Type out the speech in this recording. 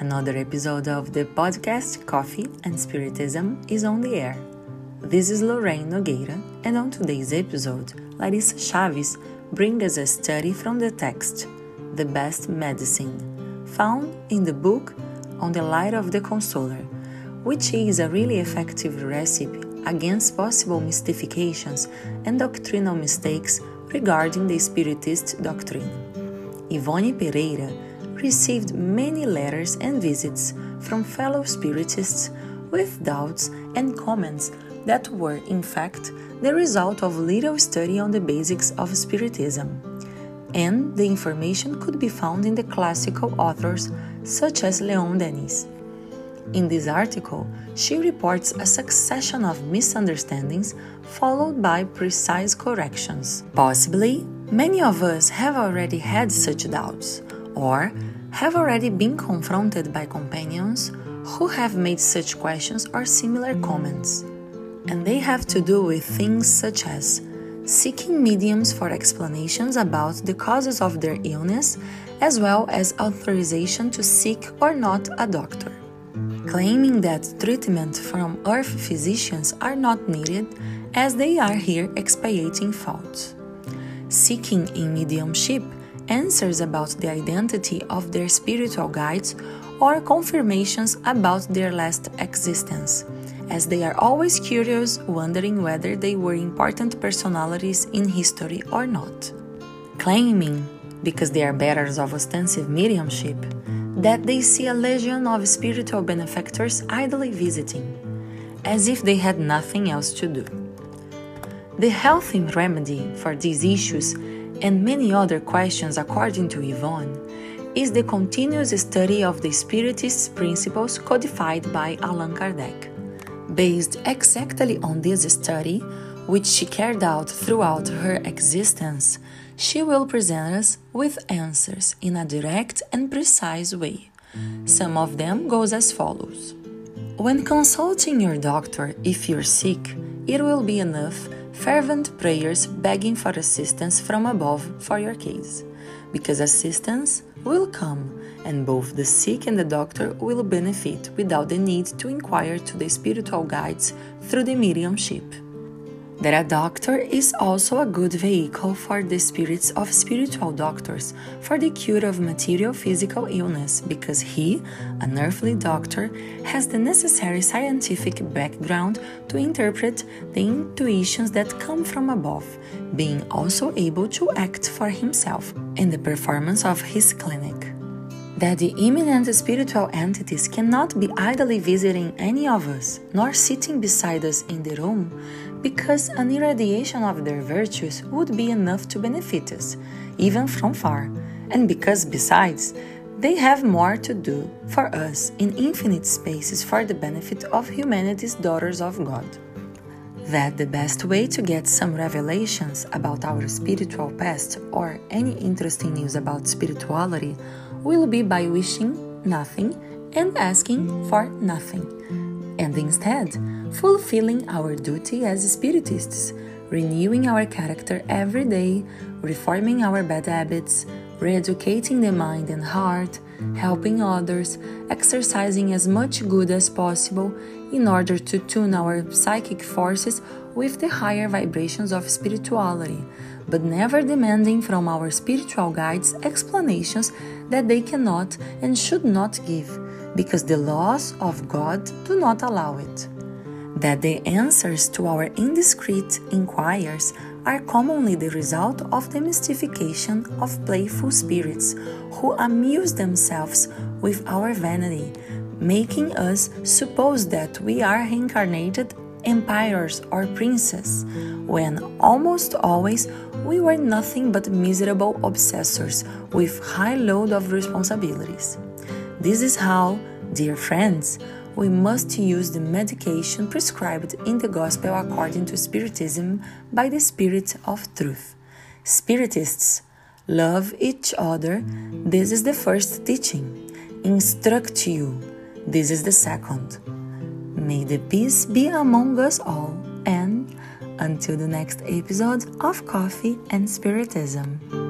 Another episode of the podcast Coffee and Spiritism is on the air. This is Lorraine Nogueira, and on today's episode, Larissa Chaves brings us a study from the text The Best Medicine, found in the book On the Light of the Consoler, which is a really effective recipe against possible mystifications and doctrinal mistakes regarding the Spiritist doctrine. Yvonne Pereira received many letters and visits from fellow Spiritists with doubts and comments that were, in fact, the result of little study on the basics of Spiritism. And the information could be found in the classical authors such as Leon Denis. In this article, she reports a succession of misunderstandings followed by precise corrections. Possibly, many of us have already had such doubts, or have already been confronted by companions who have made such questions or similar comments. And they have to do with things such as seeking mediums for explanations about the causes of their illness, as well as authorization to seek or not a doctor. Claiming that treatment from earth physicians are not needed as they are here expiating faults. Seeking in mediumship answers about the identity of their spiritual guides or confirmations about their last existence, as they are always curious, wondering whether they were important personalities in history or not. Claiming, because they are bearers of ostensive mediumship, that they see a legion of spiritual benefactors idly visiting, as if they had nothing else to do. The healthy remedy for these issues and many other questions, according to Yvonne, is the continuous study of the Spiritist principles codified by Allan Kardec. Based exactly on this study, which she carried out throughout her existence, she will present us with answers in a direct and precise way. Some of them goes as follows. When consulting your doctor if you're sick, it will be enough fervent prayers begging for assistance from above for your case, because assistance will come and both the sick and the doctor will benefit without the need to inquire to the spiritual guides through the mediumship that a doctor is also a good vehicle for the spirits of spiritual doctors for the cure of material physical illness because he, an earthly doctor, has the necessary scientific background to interpret the intuitions that come from above, being also able to act for himself in the performance of his clinic. That the imminent spiritual entities cannot be idly visiting any of us, nor sitting beside us in the room, because an irradiation of their virtues would be enough to benefit us, even from far, and because, besides, they have more to do for us in infinite spaces for the benefit of humanity's daughters of God. That the best way to get some revelations about our spiritual past or any interesting news about spirituality will be by wishing nothing and asking for nothing, and instead fulfilling our duty as Spiritists, renewing our character every day, reforming our bad habits, re educating the mind and heart, helping others, exercising as much good as possible in order to tune our psychic forces with the higher vibrations of spirituality, but never demanding from our spiritual guides explanations that they cannot and should not give, because the laws of God do not allow it. That the answers to our indiscreet inquiries are commonly the result of the mystification of playful spirits who amuse themselves with our vanity, making us suppose that we are reincarnated empires or princes, when almost always we were nothing but miserable obsessors with high load of responsibilities. This is how, dear friends, we must use the medication prescribed in the Gospel according to Spiritism by the Spirit of Truth. Spiritists love each other. This is the first teaching. Instruct you. This is the second. May the peace be among us all, and until the next episode of Coffee and Spiritism.